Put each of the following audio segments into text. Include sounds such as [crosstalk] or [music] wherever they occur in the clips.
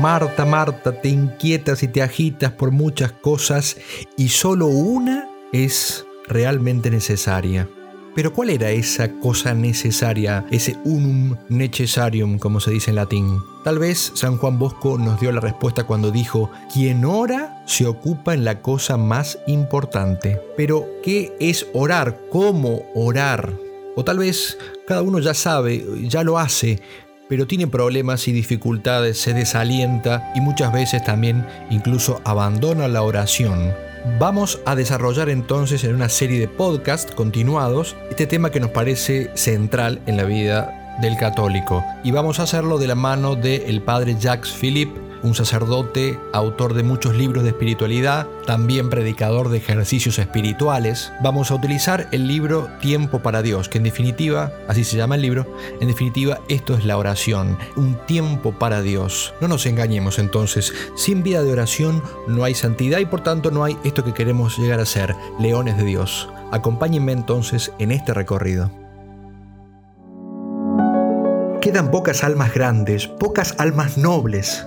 Marta, Marta, te inquietas y te agitas por muchas cosas y solo una es realmente necesaria. Pero ¿cuál era esa cosa necesaria, ese unum necessarium, como se dice en latín? Tal vez San Juan Bosco nos dio la respuesta cuando dijo, quien ora se ocupa en la cosa más importante. Pero, ¿qué es orar? ¿Cómo orar? O tal vez cada uno ya sabe, ya lo hace, pero tiene problemas y dificultades, se desalienta y muchas veces también incluso abandona la oración. Vamos a desarrollar entonces en una serie de podcasts continuados este tema que nos parece central en la vida del católico y vamos a hacerlo de la mano del padre Jacques Philippe un sacerdote, autor de muchos libros de espiritualidad, también predicador de ejercicios espirituales. Vamos a utilizar el libro Tiempo para Dios, que en definitiva, así se llama el libro, en definitiva esto es la oración, un tiempo para Dios. No nos engañemos entonces, sin vida de oración no hay santidad y por tanto no hay esto que queremos llegar a ser, leones de Dios. Acompáñenme entonces en este recorrido. Quedan pocas almas grandes, pocas almas nobles,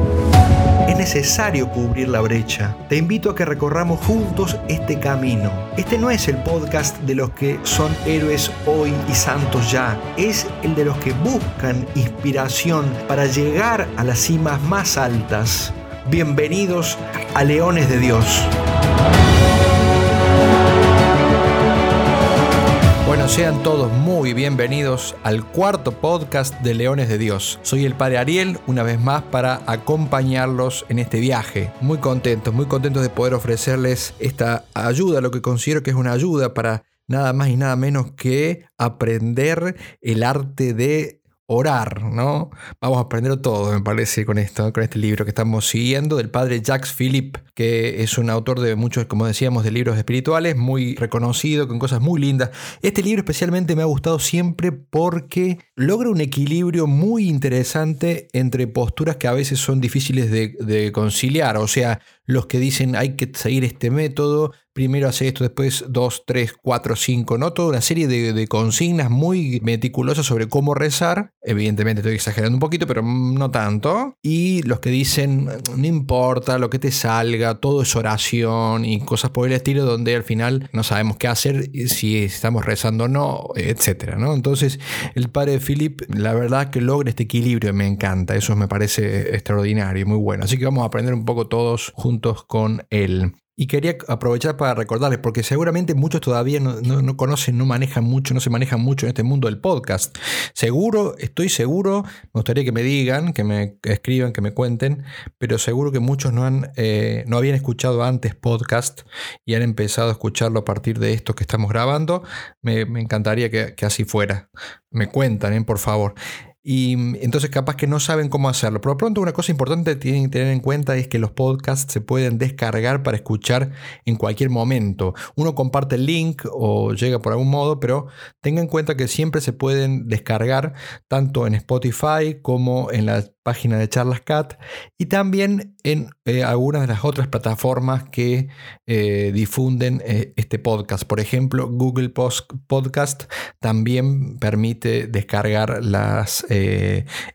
Es necesario cubrir la brecha. Te invito a que recorramos juntos este camino. Este no es el podcast de los que son héroes hoy y santos ya. Es el de los que buscan inspiración para llegar a las cimas más altas. Bienvenidos a Leones de Dios. Sean todos muy bienvenidos al cuarto podcast de Leones de Dios. Soy el Padre Ariel, una vez más para acompañarlos en este viaje. Muy contentos, muy contentos de poder ofrecerles esta ayuda, lo que considero que es una ayuda para nada más y nada menos que aprender el arte de orar, ¿no? Vamos a aprender todo, me parece, con esto, con este libro que estamos siguiendo del padre Jacques Philippe, que es un autor de muchos, como decíamos, de libros espirituales, muy reconocido, con cosas muy lindas. Este libro especialmente me ha gustado siempre porque logra un equilibrio muy interesante entre posturas que a veces son difíciles de, de conciliar, o sea, los que dicen hay que seguir este método, primero hace esto, después 2, 3, 4, 5, ¿no? Toda una serie de, consignas muy meticulosas sobre cómo rezar. Evidentemente estoy exagerando un poquito, pero no tanto. Y los que dicen, no importa lo que te salga, todo es oración y cosas por el estilo, donde al final no sabemos qué hacer, si estamos rezando o no, etcétera, ¿no? Entonces, el padre de Philip, la verdad que logra este equilibrio, me encanta. Eso me parece extraordinario muy bueno. Así que vamos a aprender un poco todos juntos con él. Y quería aprovechar para recordarles, porque seguramente muchos todavía no, conocen, no manejan mucho, no se manejan mucho en este mundo del podcast. Seguro, estoy seguro, me gustaría que me digan, que me escriban, que me cuenten, pero seguro que muchos no, han, eh, no habían escuchado antes podcast y han empezado a escucharlo a partir de esto que estamos grabando. Me, encantaría que, así fuera. Me cuentan, ¿eh? por favor. Y mm, entonces capaz que no saben cómo hacerlo. Pero pronto una cosa importante que tienen que tener en cuenta es que los podcasts se pueden descargar para escuchar en cualquier momento. Uno comparte el link o llega por algún modo, pero tenga en cuenta que siempre se pueden descargar tanto en Spotify como en la página de Charlas Cat y también en eh, algunas de las otras plataformas que eh, difunden eh, este podcast. Por ejemplo, Google Podcast también permite descargar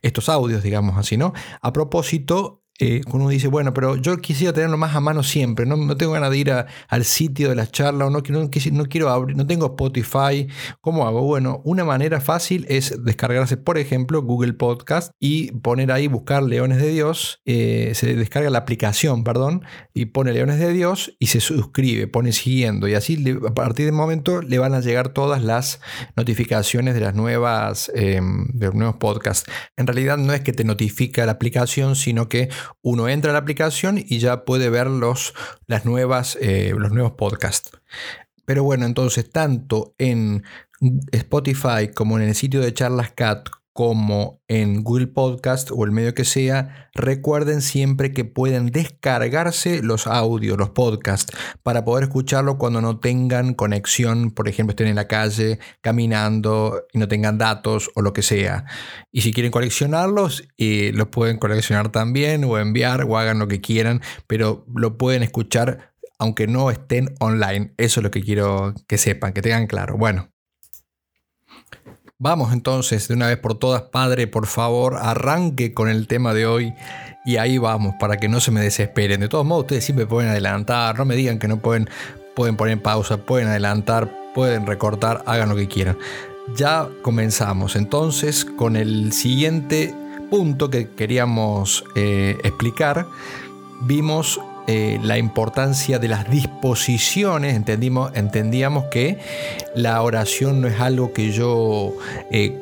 estos audios, digamos así, ¿no? A propósito, eh, uno dice, bueno, pero yo quisiera tenerlo más a mano siempre, no, tengo ganas de ir al sitio de las charlas, o no, no, no quiero abrir, no tengo Spotify, ¿cómo hago? Bueno, una manera fácil es descargarse, por ejemplo, Google Podcast y poner ahí, buscar Leones de Dios, eh, se descarga la aplicación, perdón, y pone Leones de Dios y se suscribe, pone siguiendo, y así a partir de momento le van a llegar todas las notificaciones de las nuevas, em, de los nuevos podcasts. En realidad no es que te notifica la aplicación, sino que uno entra a la aplicación y ya puede ver los, las nuevas, eh, los nuevos podcasts. Pero bueno, entonces tanto en Spotify como en el sitio de Charlas Cat como en Google Podcast o el medio que sea, recuerden siempre que pueden descargarse los audios, los podcasts, para poder escucharlo cuando no tengan conexión, por ejemplo, estén en la calle caminando y no tengan datos o lo que sea. Y si quieren coleccionarlos, eh, los pueden coleccionar también o enviar o hagan lo que quieran, pero lo pueden escuchar aunque no estén online. Eso es lo que quiero que sepan, que tengan claro. Bueno, Vamos entonces de una vez por todas, Padre, por favor, arranque con el tema de hoy y ahí vamos para que no se me desesperen. De todos modos, ustedes siempre pueden adelantar, no me digan que no pueden, pueden poner pausa, pueden adelantar, pueden recortar, hagan lo que quieran. Ya comenzamos entonces con el siguiente punto que queríamos eh, explicar. Vimos eh, la importancia de las disposiciones, entendimos, entendíamos que la oración no es algo que yo eh,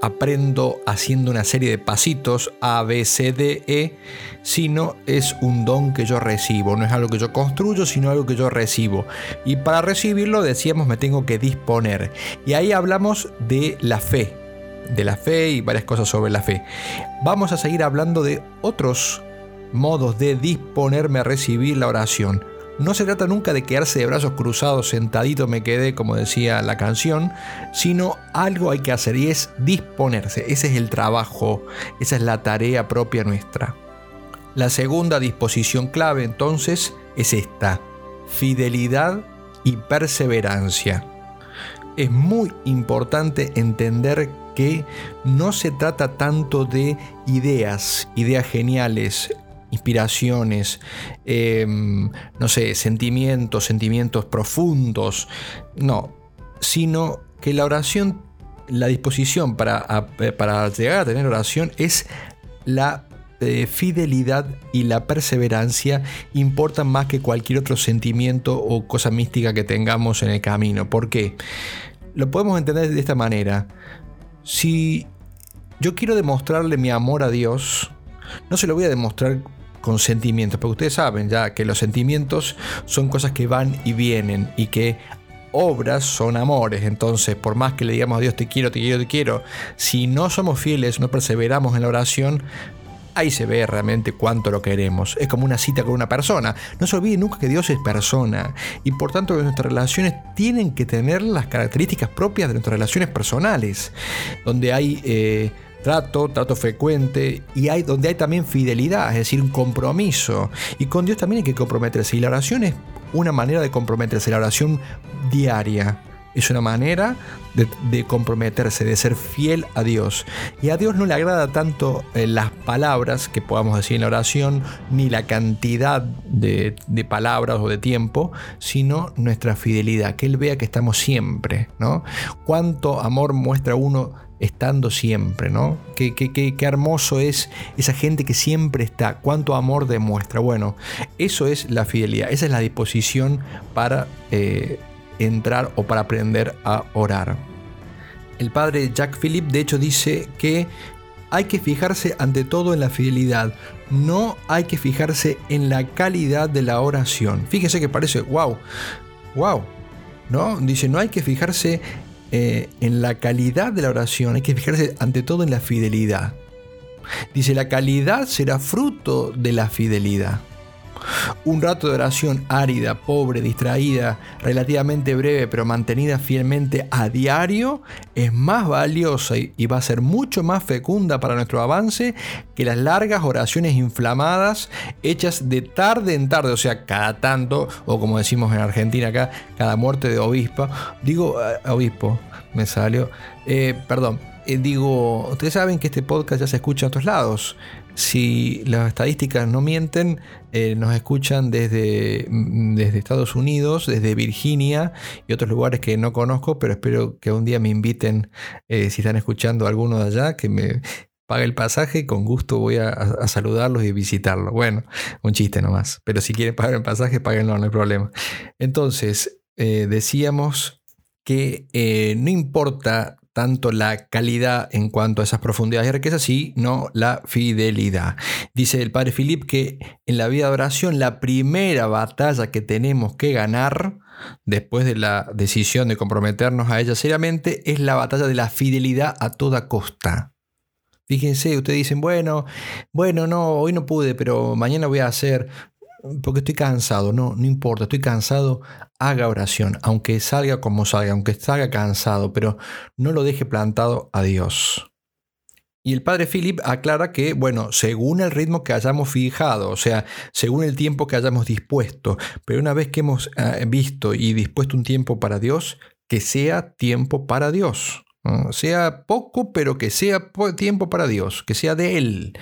aprendo haciendo una serie de pasitos A, B, C, D, E, sino es un don que yo recibo, no es algo que yo construyo, sino algo que yo recibo. Y para recibirlo, decíamos, me tengo que disponer. Y ahí hablamos de la fe, de la fe y varias cosas sobre la fe. Vamos a seguir hablando de otros modos de disponerme a recibir la oración. No se trata nunca de quedarse de brazos cruzados, sentadito me quedé, como decía la canción, sino algo hay que hacer y es disponerse. Ese es el trabajo, esa es la tarea propia nuestra. La segunda disposición clave entonces es esta, fidelidad y perseverancia. Es muy importante entender que no se trata tanto de ideas, ideas geniales, inspiraciones, em, no sé, sentimientos, sentimientos profundos, no, sino que la oración, la disposición para, para llegar a tener oración es la eh, fidelidad y la perseverancia importan más que cualquier otro sentimiento o cosa mística que tengamos en el camino. ¿Por qué? Lo podemos entender de esta manera. Si yo quiero demostrarle mi amor a Dios, no se lo voy a demostrar con sentimientos, porque ustedes saben ya que los sentimientos son cosas que van y vienen y que obras son amores, entonces por más que le digamos a Dios te quiero, te quiero, te quiero, si no somos fieles, no perseveramos en la oración, ahí se ve realmente cuánto lo queremos. Es como una cita con una persona. No se olvide nunca que Dios es persona y por tanto nuestras relaciones tienen que tener las características propias de nuestras relaciones personales, donde hay... Eh, trato, trato frecuente y hay donde hay también fidelidad, es decir, un compromiso. Y con Dios también hay que comprometerse. Y la oración es una manera de comprometerse, la oración diaria. Es una manera de, comprometerse, de ser fiel a Dios. Y a Dios no le agrada tanto eh, las palabras que podamos decir en la oración, ni la cantidad de, de, palabras o de tiempo, sino nuestra fidelidad, que Él vea que estamos siempre, ¿no? Cuánto amor muestra uno estando siempre, ¿no? Qué, qué, hermoso es esa gente que siempre está, cuánto amor demuestra. Bueno, eso es la fidelidad, esa es la disposición para eh, entrar o para aprender a orar. El padre Jack Philip de hecho dice que hay que fijarse ante todo en la fidelidad, no hay que fijarse en la calidad de la oración. Fíjese que parece, wow, wow, ¿no? Dice, no hay que fijarse eh, en la calidad de la oración, hay que fijarse ante todo en la fidelidad. Dice, la calidad será fruto de la fidelidad. Un rato de oración árida, pobre, distraída, relativamente breve, pero mantenida fielmente a diario, es más valiosa y va a ser mucho más fecunda para nuestro avance que las largas oraciones inflamadas hechas de tarde en tarde, o sea, cada tanto, o como decimos en Argentina acá, cada muerte de obispo. Digo, eh, obispo, me salió. Eh, perdón, eh, digo, ustedes saben que este podcast ya se escucha en otros lados. Si las estadísticas no mienten, eh, nos escuchan desde, mm, desde Estados Unidos, desde Virginia y otros lugares que no conozco, pero espero que un día me inviten, eh, si están escuchando alguno de allá, que me pague el pasaje, con gusto voy a, saludarlos y visitarlos. Bueno, un chiste nomás, pero si quieren pagar el pasaje, páguenlo, no hay problema. Entonces, decíamos que no importa tanto la calidad en cuanto a esas profundidades y riquezas, sino la fidelidad. Dice el padre Philip que en la vida de oración la primera batalla que tenemos que ganar después de la decisión de comprometernos a ella seriamente es la batalla de la fidelidad a toda costa. Fíjense, ustedes dicen, bueno, bueno, no, hoy no pude, pero mañana voy a hacer porque estoy cansado, no, no importa, estoy cansado, haga oración, aunque salga como salga, aunque salga cansado, pero no lo deje plantado a Dios. Y el padre Philip aclara que, bueno, según el ritmo que hayamos fijado, o sea, según el tiempo que hayamos dispuesto, pero una vez que hemos eh, visto y dispuesto un tiempo para Dios, que sea tiempo para Dios. Sea poco, pero que sea tiempo para Dios, que sea de Él.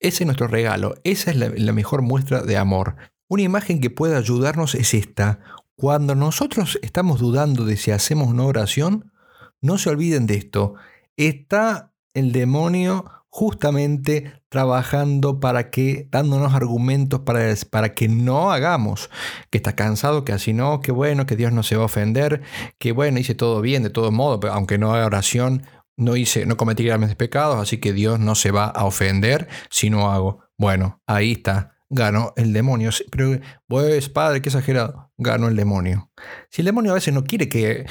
Ese es nuestro regalo, esa es la, mejor muestra de amor. Una imagen que puede ayudarnos es esta. Cuando nosotros estamos dudando de si hacemos una oración, no se olviden de esto. Está el demonio justamente trabajando para que, dándonos argumentos para, para que no hagamos, que está cansado, que así no, que bueno, que Dios no se va a ofender, que bueno, hice todo bien de todo modo, pero aunque no haga oración, no hice, no cometí grandes pecados, así que Dios no se va a ofender si no hago. Bueno, ahí está, ganó el demonio. Pero, pues, padre, qué exagerado, ganó el demonio. Si el demonio a veces no quiere que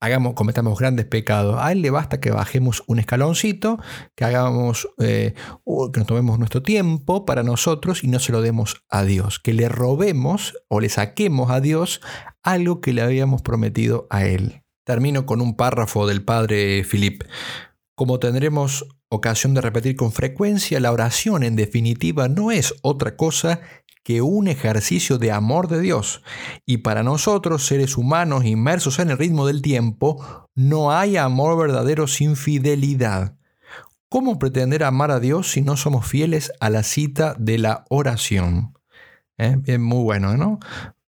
hagamos, cometamos grandes pecados, a él le basta que bajemos un escaloncito, que hagamos, eh, que nos tomemos nuestro tiempo para nosotros y no se lo demos a Dios, que le robemos o le saquemos a Dios algo que le habíamos prometido a él. Termino con un párrafo del padre Philip. Como tendremos ocasión de repetir con frecuencia, la oración en definitiva no es otra cosa que un ejercicio de amor de Dios. Y para nosotros, seres humanos inmersos en el ritmo del tiempo, no hay amor verdadero sin fidelidad. ¿Cómo pretender amar a Dios si no somos fieles a la cita de la oración? ¿Eh? Bien, muy bueno, ¿no?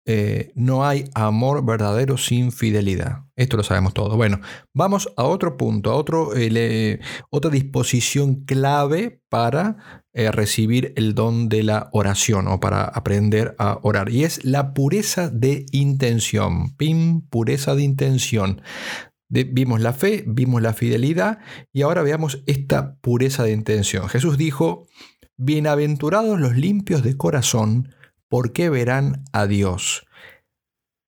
Eh, no hay amor verdadero sin fidelidad. Esto lo sabemos todos. Bueno, vamos a otro punto, a otro, eh, otra disposición clave para eh, recibir el don de la oración o para aprender a orar. Y es la pureza de intención. Pim, pureza de intención. vimos la fe, vimos la fidelidad y ahora veamos esta pureza de intención. Jesús dijo, bienaventurados los limpios de corazón ¿por qué verán a Dios?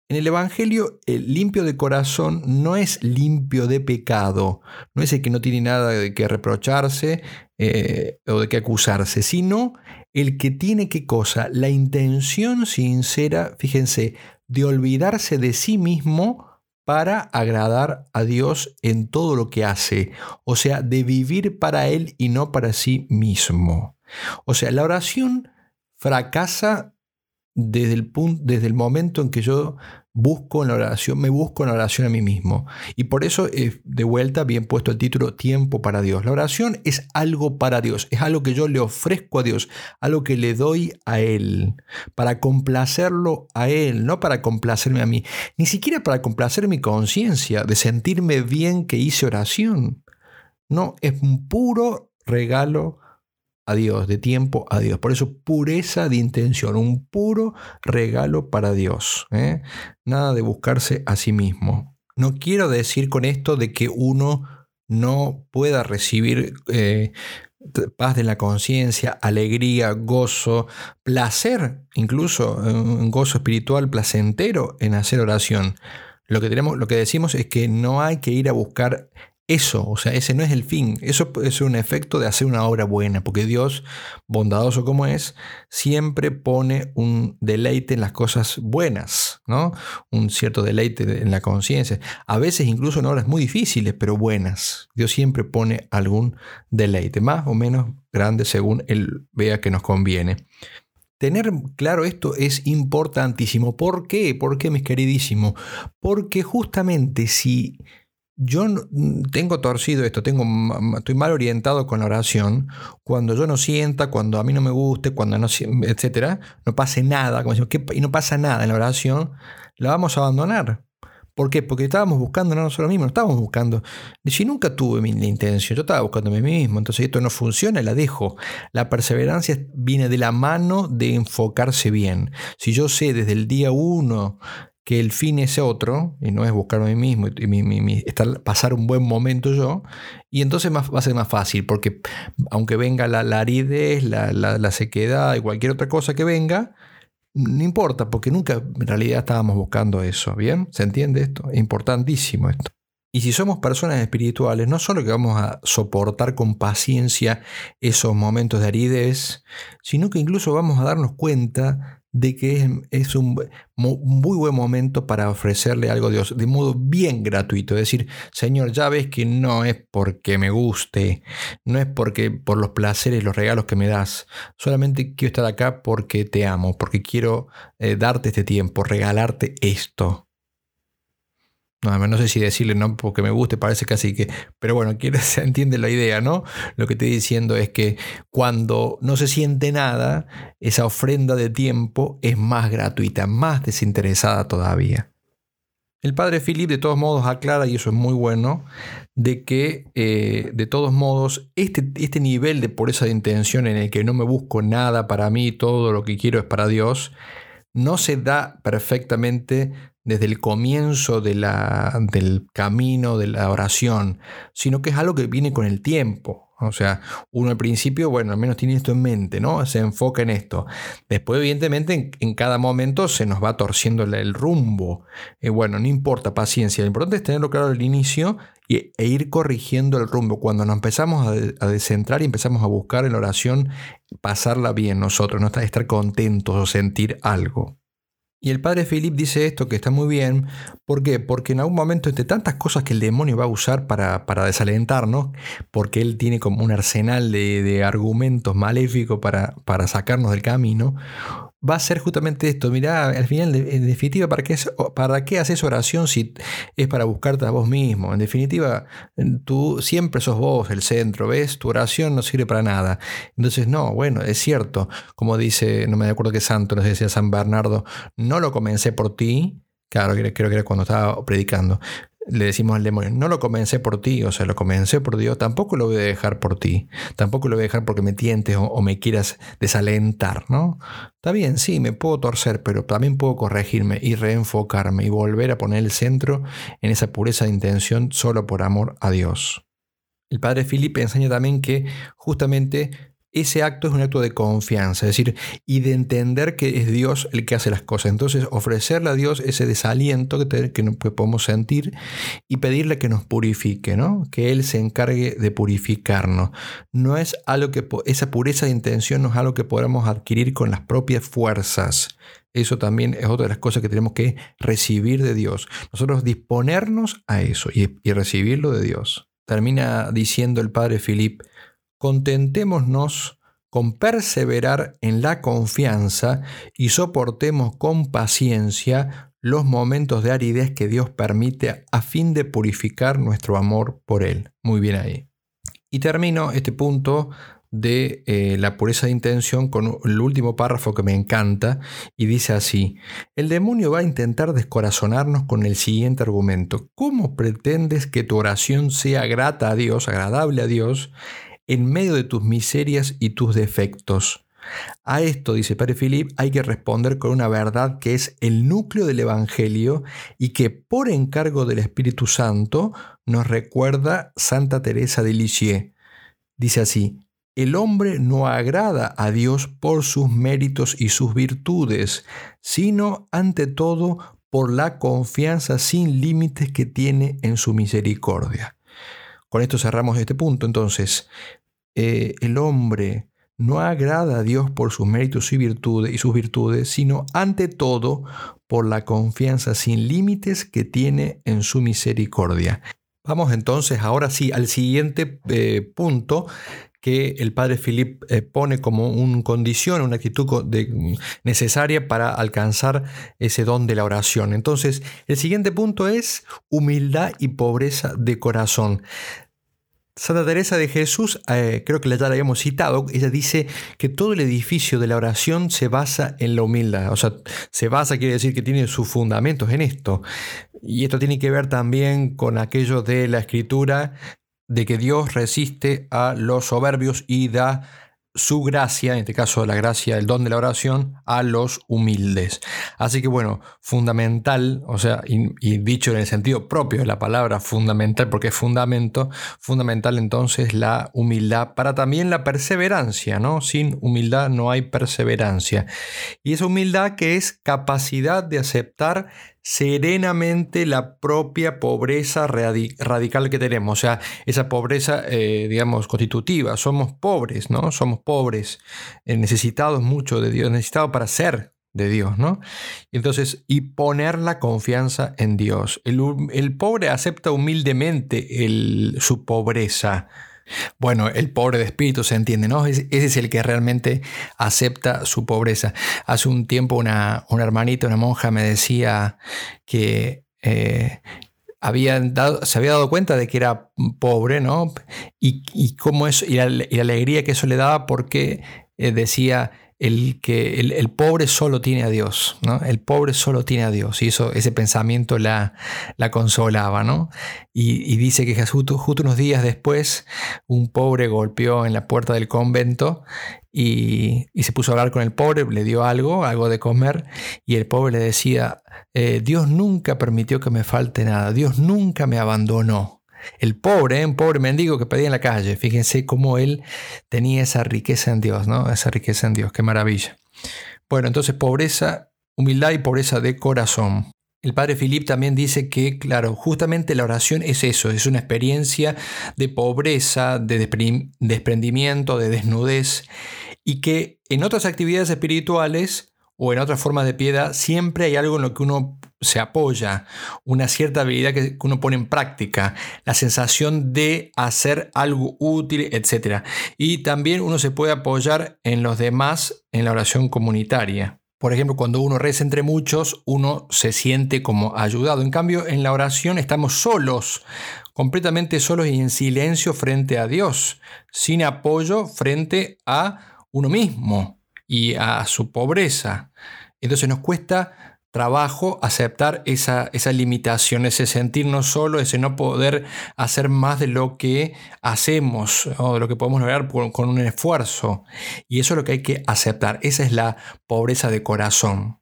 En el Evangelio, el limpio de corazón no es limpio de pecado, no es el que no tiene nada de que reprocharse eh, o de que acusarse, sino el que tiene qué cosa, la intención sincera, fíjense, de olvidarse de sí mismo para agradar a Dios en todo lo que hace, o sea, de vivir para Él y no para sí mismo. O sea, la oración fracasa desde el, punto, desde el momento en que yo busco en la oración, me busco en la oración a mí mismo. Y por eso, de vuelta, bien puesto el título Tiempo para Dios. La oración es algo para Dios, es algo que yo le ofrezco a Dios, algo que le doy a Él, para complacerlo a Él, no para complacerme a mí, ni siquiera para complacer mi conciencia, de sentirme bien que hice oración. No, es un puro regalo a Dios, de tiempo a Dios. Por eso pureza de intención, un puro regalo para Dios. ¿eh? Nada de buscarse a sí mismo. No quiero decir con esto de que uno no pueda recibir eh, paz de la conciencia, alegría, gozo, placer, incluso un gozo espiritual placentero en hacer oración. Lo que, tenemos, lo que decimos es que no hay que ir a buscar eso, o sea, ese no es el fin, eso es un efecto de hacer una obra buena, porque Dios, bondadoso como es, siempre pone un deleite en las cosas buenas, ¿no? Un cierto deleite en la conciencia, a veces incluso en obras muy difíciles, pero buenas. Dios siempre pone algún deleite, más o menos grande según Él vea que nos conviene. Tener claro esto es importantísimo. ¿Por qué? ¿Por qué, mis queridísimos? Porque justamente si yo tengo torcido esto, tengo, estoy mal orientado con la oración, cuando yo no sienta, cuando a mí no me guste, cuando no, etcétera, no pase nada, como y no pasa nada en la oración, la vamos a abandonar. ¿Por qué? Porque estábamos buscando no nosotros mismos, no estábamos buscando. Si nunca tuve mi, intención, yo estaba buscando a mí mismo, entonces esto no funciona, la dejo. La perseverancia viene de la mano de enfocarse bien. Si yo sé desde el día uno que el fin es otro, y no es buscarme a mí mismo, y estar, pasar un buen momento yo, y entonces va a ser más fácil, porque aunque venga la, aridez, la, la, sequedad y cualquier otra cosa que venga, no importa, porque nunca en realidad estábamos buscando eso, ¿bien? ¿Se entiende esto? Es importantísimo esto. Y si somos personas espirituales, no solo que vamos a soportar con paciencia esos momentos de aridez, sino que incluso vamos a darnos cuenta de que es un muy buen momento para ofrecerle algo a Dios de modo bien gratuito. Decir, Señor, ya ves que no es porque me guste, no es porque por los placeres, los regalos que me das. Solamente quiero estar acá porque te amo, porque quiero eh, darte este tiempo, regalarte esto. No, no sé si decirle no porque me guste, parece casi que. Pero bueno, [laughs] se entiende la idea, ¿no? Lo que estoy diciendo es que cuando no se siente nada, esa ofrenda de tiempo es más gratuita, más desinteresada todavía. El padre Philip de todos modos aclara, y eso es muy bueno, de que eh, de todos modos este, este nivel de pureza de intención en el que no me busco nada para mí, todo lo que quiero es para Dios, no se da perfectamente desde el comienzo del camino de la oración, sino que es algo que viene con el tiempo. O sea, uno al principio, bueno, al menos tiene esto en mente, ¿no? Se enfoca en esto. Después, evidentemente, en, cada momento se nos va torciendo el, rumbo. Eh, bueno, no importa, paciencia. Lo importante es tenerlo claro al inicio y, e ir corrigiendo el rumbo. Cuando nos empezamos a, a, descentrar y empezamos a buscar en la oración, pasarla bien nosotros, no estar contentos o sentir algo. Y el padre Philip dice esto que está muy bien. ¿Por qué? Porque en algún momento, entre tantas cosas que el demonio va a usar para, para desalentarnos, porque él tiene como un arsenal de, de argumentos maléficos para, para sacarnos del camino, va a ser justamente esto. Mirá, al final, en definitiva, ¿para qué, ¿para qué haces oración si es para buscarte a vos mismo? En definitiva, tú siempre sos vos el centro, ¿ves? Tu oración no sirve para nada. Entonces, no, bueno, es cierto. Como dice, no me acuerdo qué santo nos decía San Bernardo, no lo comencé por ti. Claro, creo que era cuando estaba predicando le decimos al demonio, no lo comencé por ti, o sea, lo comencé por Dios, tampoco lo voy a dejar por ti, tampoco lo voy a dejar porque me tientes o, me quieras desalentar, ¿no? Está bien, sí, me puedo torcer, pero también puedo corregirme y reenfocarme y volver a poner el centro en esa pureza de intención solo por amor a Dios. El padre Filipe enseña también que justamente ese acto es un acto de confianza, es decir, y de entender que es Dios el que hace las cosas. Entonces, ofrecerle a Dios ese desaliento que, que, podemos sentir y pedirle que nos purifique, ¿no? que Él se encargue de purificarnos. No es algo que, esa pureza de intención no es algo que podamos adquirir con las propias fuerzas. Eso también es otra de las cosas que tenemos que recibir de Dios. Nosotros disponernos a eso y, y recibirlo de Dios. Termina diciendo el padre Filip, contentémonos con perseverar en la confianza y soportemos con paciencia los momentos de aridez que Dios permite a fin de purificar nuestro amor por Él. Muy bien ahí. Y termino este punto de eh, la pureza de intención con el último párrafo que me encanta y dice así, el demonio va a intentar descorazonarnos con el siguiente argumento, ¿cómo pretendes que tu oración sea grata a Dios, agradable a Dios, en medio de tus miserias y tus defectos. A esto, dice Padre Philip, hay que responder con una verdad que es el núcleo del Evangelio y que por encargo del Espíritu Santo nos recuerda Santa Teresa de Lisieux. Dice así, el hombre no agrada a Dios por sus méritos y sus virtudes, sino ante todo por la confianza sin límites que tiene en su misericordia. Con esto cerramos este punto. Entonces, eh, el hombre no agrada a Dios por sus méritos y, virtudes, y sus virtudes, sino ante todo por la confianza sin límites que tiene en su misericordia. Vamos entonces ahora sí al siguiente eh, punto que el padre Philip eh, pone como una condición, una actitud necesaria para alcanzar ese don de la oración. Entonces, el siguiente punto es humildad y pobreza de corazón. Santa Teresa de Jesús, eh, creo que ya la habíamos citado, ella dice que todo el edificio de la oración se basa en la humildad. O sea, se basa quiere decir que tiene sus fundamentos en esto. Y esto tiene que ver también con aquello de la escritura de que Dios resiste a los soberbios y da su gracia, en este caso la gracia, el don de la oración, a los humildes. Así que bueno, fundamental, o sea, y, dicho en el sentido propio de la palabra fundamental, porque es fundamento, fundamental entonces la humildad para también la perseverancia, ¿no? Sin humildad no hay perseverancia. Y esa humildad que es capacidad de aceptar serenamente la propia pobreza radical que tenemos, o sea, esa pobreza, eh, digamos, constitutiva. Somos pobres, ¿no? Somos pobres, eh, necesitados mucho de Dios, necesitados para ser de Dios, ¿no? Entonces, y poner la confianza en Dios. El, pobre acepta humildemente su pobreza. Bueno, el pobre de espíritu se entiende, ¿no? Ese es el que realmente acepta su pobreza. Hace un tiempo una, hermanita, una monja, me decía que eh, se había dado cuenta de que era pobre, ¿no? Y, cómo eso, y la, alegría que eso le daba porque eh, decía el que el, pobre solo tiene a Dios, ¿no? El pobre solo tiene a Dios. Y eso, ese pensamiento la, la consolaba, ¿no? Y, dice que justo, justo unos días después, un pobre golpeó en la puerta del convento y, se puso a hablar con el pobre, le dio algo, algo de comer, y el pobre le decía, eh, Dios nunca permitió que me falte nada, Dios nunca me abandonó. El pobre, un pobre mendigo que pedía en la calle. Fíjense cómo él tenía esa riqueza en Dios, ¿no? Esa riqueza en Dios, qué maravilla. Bueno, entonces pobreza, humildad y pobreza de corazón. El padre Philip también dice que, claro, justamente la oración es eso, es una experiencia de pobreza, de desprendimiento, de desnudez, y que en otras actividades espirituales o en otras formas de piedad siempre hay algo en lo que uno se apoya, una cierta habilidad que uno pone en práctica, la sensación de hacer algo útil, etc. Y también uno se puede apoyar en los demás en la oración comunitaria. Por ejemplo, cuando uno reza entre muchos, uno se siente como ayudado. En cambio, en la oración estamos solos, completamente solos y en silencio frente a Dios, sin apoyo frente a uno mismo y a su pobreza. Entonces nos cuesta trabajo aceptar esa, limitación, ese sentirnos solo, ese no poder hacer más de lo que hacemos o de lo que podemos lograr con un esfuerzo. Y eso es lo que hay que aceptar. Esa es la pobreza de corazón.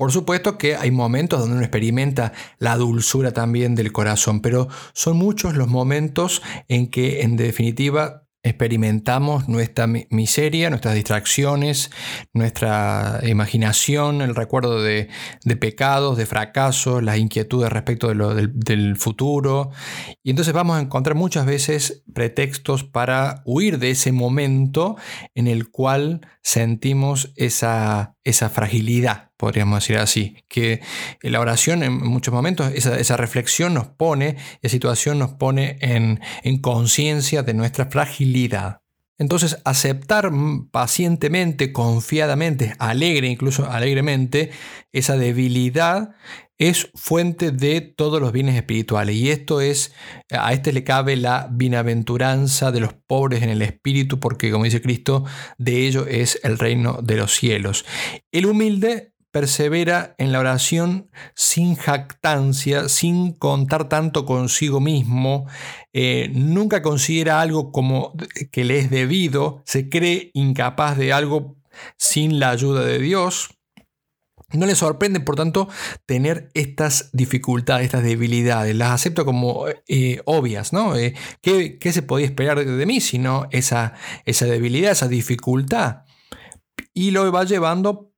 Por supuesto que hay momentos donde uno experimenta la dulzura también del corazón, pero son muchos los momentos en que en definitiva experimentamos nuestra miseria, nuestras distracciones, nuestra imaginación, el recuerdo de, pecados, de fracasos, las inquietudes respecto de lo, del, futuro. Y entonces vamos a encontrar muchas veces pretextos para huir de ese momento en el cual sentimos esa, esa fragilidad podríamos decir así, que la oración en muchos momentos, esa, reflexión nos pone, esa situación nos pone en, en conciencia de nuestra fragilidad. Entonces, aceptar pacientemente, confiadamente, alegre, incluso alegremente, esa debilidad es fuente de todos los bienes espirituales. Y esto es, a este le cabe la bienaventuranza de los pobres en el espíritu, porque como dice Cristo, de ello es el reino de los cielos. El humilde persevera en la oración sin jactancia, sin contar tanto consigo mismo, eh, nunca considera algo como que le es debido, se cree incapaz de algo sin la ayuda de Dios. No le sorprende, por tanto, tener estas dificultades, estas debilidades. Las acepta como eh, obvias, ¿no? Eh, ¿qué, se podía esperar de mí sino esa, esa debilidad, esa dificultad? Y lo va llevando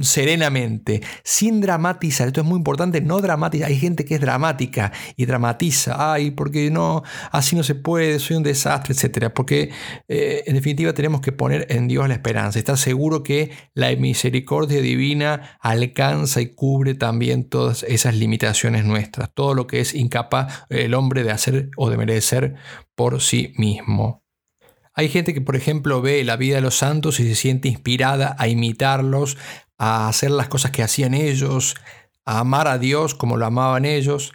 serenamente, sin dramatizar. Esto es muy importante, no dramatizar. Hay gente que es dramática y dramatiza. Ay, porque no, así no se puede, soy un desastre, etc. Porque eh, en definitiva tenemos que poner en Dios la esperanza. Estar seguro que la misericordia divina alcanza y cubre también todas esas limitaciones nuestras. Todo lo que es incapaz el hombre de hacer o de merecer por sí mismo. Hay gente que, por ejemplo, ve la vida de los santos y se siente inspirada a imitarlos, a hacer las cosas que hacían ellos, a amar a Dios como lo amaban ellos.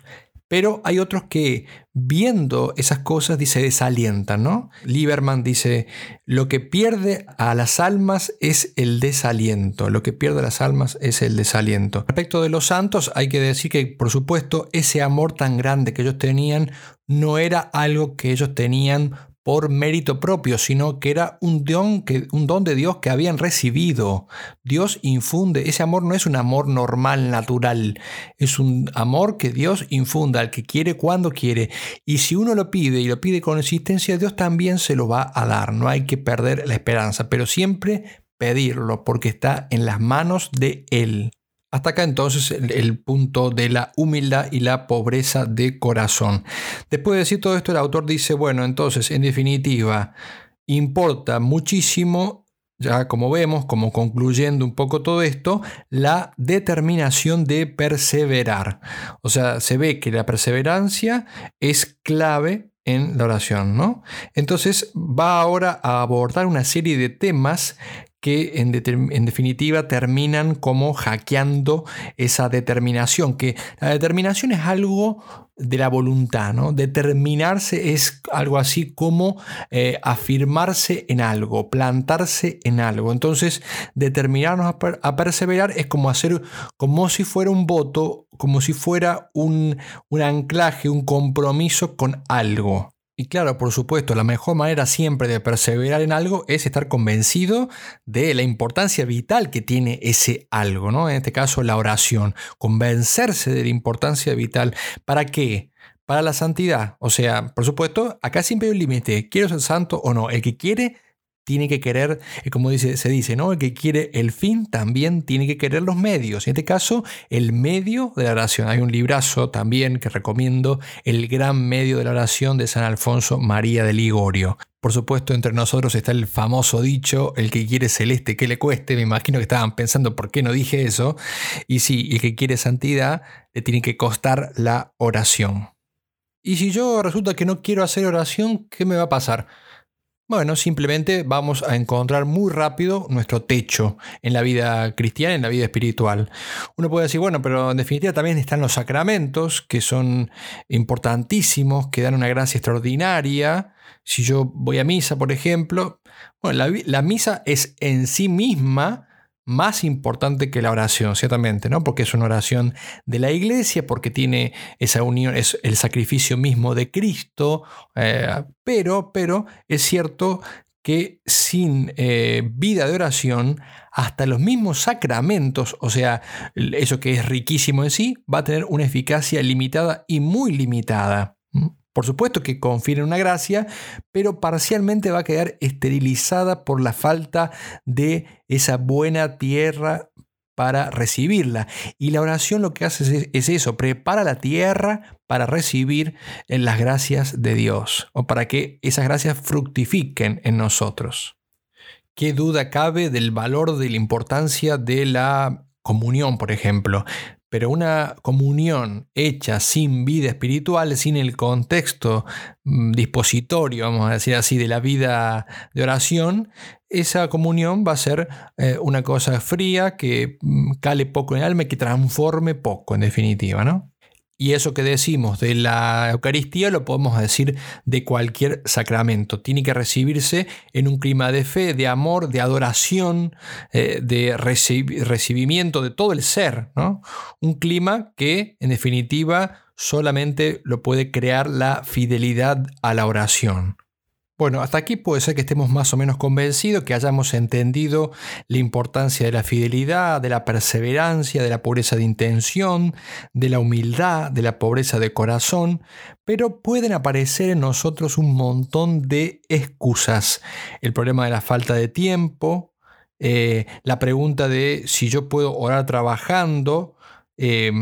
Pero hay otros que viendo esas cosas se desalientan, ¿no? Lieberman dice, lo que pierde a las almas es el desaliento, lo que pierde a las almas es el desaliento. Respecto de los santos, hay que decir que, por supuesto, ese amor tan grande que ellos tenían no era algo que ellos tenían por mérito propio, sino que era un don, que, un don de Dios que habían recibido. Dios infunde, ese amor no es un amor normal, natural, es un amor que Dios infunda al que quiere cuando quiere. Y si uno lo pide y lo pide con existencia, Dios también se lo va a dar. No hay que perder la esperanza, pero siempre pedirlo porque está en las manos de Él. Hasta acá entonces el, punto de la humildad y la pobreza de corazón. Después de decir todo esto, el autor dice, bueno, entonces, en definitiva, importa muchísimo, ya como vemos, como concluyendo un poco todo esto, la determinación de perseverar. O sea, se ve que la perseverancia es clave en la oración, ¿no? Entonces va ahora a abordar una serie de temas que en, definitiva terminan como hackeando esa determinación, que la determinación es algo de la voluntad, ¿no? Determinarse es algo así como eh, afirmarse en algo, plantarse en algo. Entonces, determinarnos a, perseverar es como hacer, como si fuera un voto, como si fuera un, un anclaje, un compromiso con algo. Y claro, por supuesto, la mejor manera siempre de perseverar en algo es estar convencido de la importancia vital que tiene ese algo, ¿no? En este caso, la oración. Convencerse de la importancia vital. ¿Para qué? Para la santidad. O sea, por supuesto, acá siempre hay un límite. ¿Quiero ser santo o no? El que quiere tiene que querer, eh, como dice, se dice, ¿no? El que quiere el fin también tiene que querer los medios. En este caso, el medio de la oración. Hay un librazo también que recomiendo, El gran medio de la oración de San Alfonso María de Ligorio. Por supuesto, entre nosotros está el famoso dicho, el que quiere celeste, que le cueste. Me imagino que estaban pensando por qué no dije eso. Y sí, el que quiere santidad, le tiene que costar la oración. Y si yo resulta que no quiero hacer oración, ¿qué me va a pasar? Bueno, simplemente vamos a encontrar muy rápido nuestro techo en la vida cristiana, en la vida espiritual. Uno puede decir, bueno, pero en definitiva también están los sacramentos, que son importantísimos, que dan una gracia extraordinaria. Si yo voy a misa, por ejemplo, bueno, la, la misa es en sí misma más importante que la oración, ciertamente, ¿no? Porque es una oración de la iglesia, porque tiene esa unión, es el sacrificio mismo de Cristo, eh, pero, pero es cierto que sin eh, vida de oración, hasta los mismos sacramentos, o sea, eso que es riquísimo en sí, va a tener una eficacia limitada y muy limitada. Por supuesto que confiere una gracia, pero parcialmente va a quedar esterilizada por la falta de esa buena tierra para recibirla. Y la oración lo que hace es, eso, prepara la tierra para recibir las gracias de Dios o para que esas gracias fructifiquen en nosotros. ¿Qué duda cabe del valor, de la importancia de la comunión, por ejemplo? Pero una comunión hecha sin vida espiritual, sin el contexto mm, dispositorio, vamos a decir así, de la vida de oración, esa comunión va a ser eh, una cosa fría que mm, cale poco en el alma y que transforme poco, en definitiva, ¿no? Y eso que decimos de la Eucaristía lo podemos decir de cualquier sacramento. Tiene que recibirse en un clima de fe, de amor, de adoración, eh, de recibimiento de todo el ser. ¿no? Un clima que, en definitiva, solamente lo puede crear la fidelidad a la oración. Bueno, hasta aquí puede ser que estemos más o menos convencidos, que hayamos entendido la importancia de la fidelidad, de la perseverancia, de la pobreza de intención, de la humildad, de la pobreza de corazón, pero pueden aparecer en nosotros un montón de excusas. El problema de la falta de tiempo, eh, la pregunta de si yo puedo orar trabajando, eh,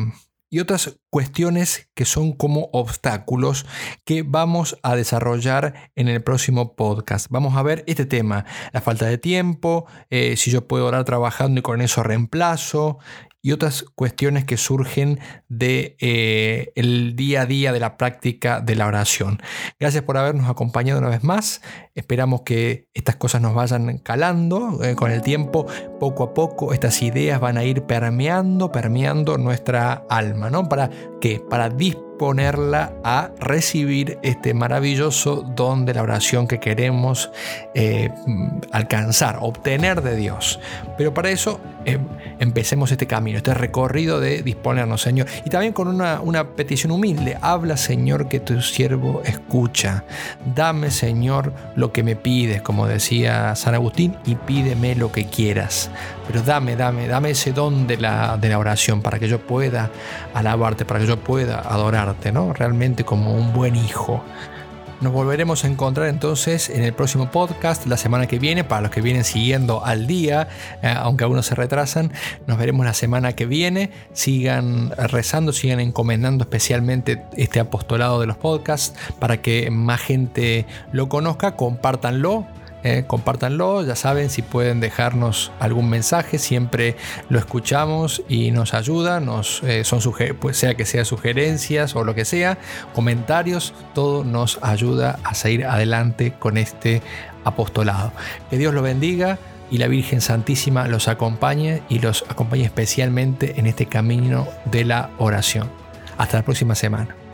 y otras cuestiones que son como obstáculos que vamos a desarrollar en el próximo podcast. Vamos a ver este tema, la falta de tiempo, eh, si yo puedo orar trabajando y con eso reemplazo y otras cuestiones que surgen de eh, día a día de la práctica de la oración. Gracias por habernos acompañado una vez más. Esperamos que estas cosas nos vayan calando eh, con el tiempo, poco a poco estas ideas van a ir permeando, permeando nuestra alma, ¿no? ¿Para qué? Para disponerla a recibir este maravilloso don de la oración que queremos eh, alcanzar, obtener de Dios. Pero para eso em, empecemos este camino, este recorrido de disponernos, Señor. Y también con una, una petición humilde. Habla, Señor, que tu siervo escucha. Dame, Señor, lo que me pides, como decía San Agustín, y pídeme lo que quieras. Pero dame, dame, dame ese don de la, de la oración para que yo pueda alabarte, para que yo pueda ¿no? Realmente como un buen hijo. Nos volveremos a encontrar entonces en el próximo podcast la semana que viene, para los que vienen siguiendo al día, eh, aunque algunos se retrasan, nos veremos la semana que viene. Sigan rezando, sigan encomendando especialmente este apostolado de los podcasts para que más gente lo conozca, compártanlo eh, compártanlo, ya saben, si pueden dejarnos algún mensaje, siempre lo escuchamos y nos ayuda, eh, son pues sea que sea sugerencias o lo que sea, comentarios, todo nos ayuda a seguir adelante con este apostolado. Que Dios lo bendiga y la Virgen Santísima los acompañe y los acompañe especialmente en este camino de la oración. Hasta la próxima semana.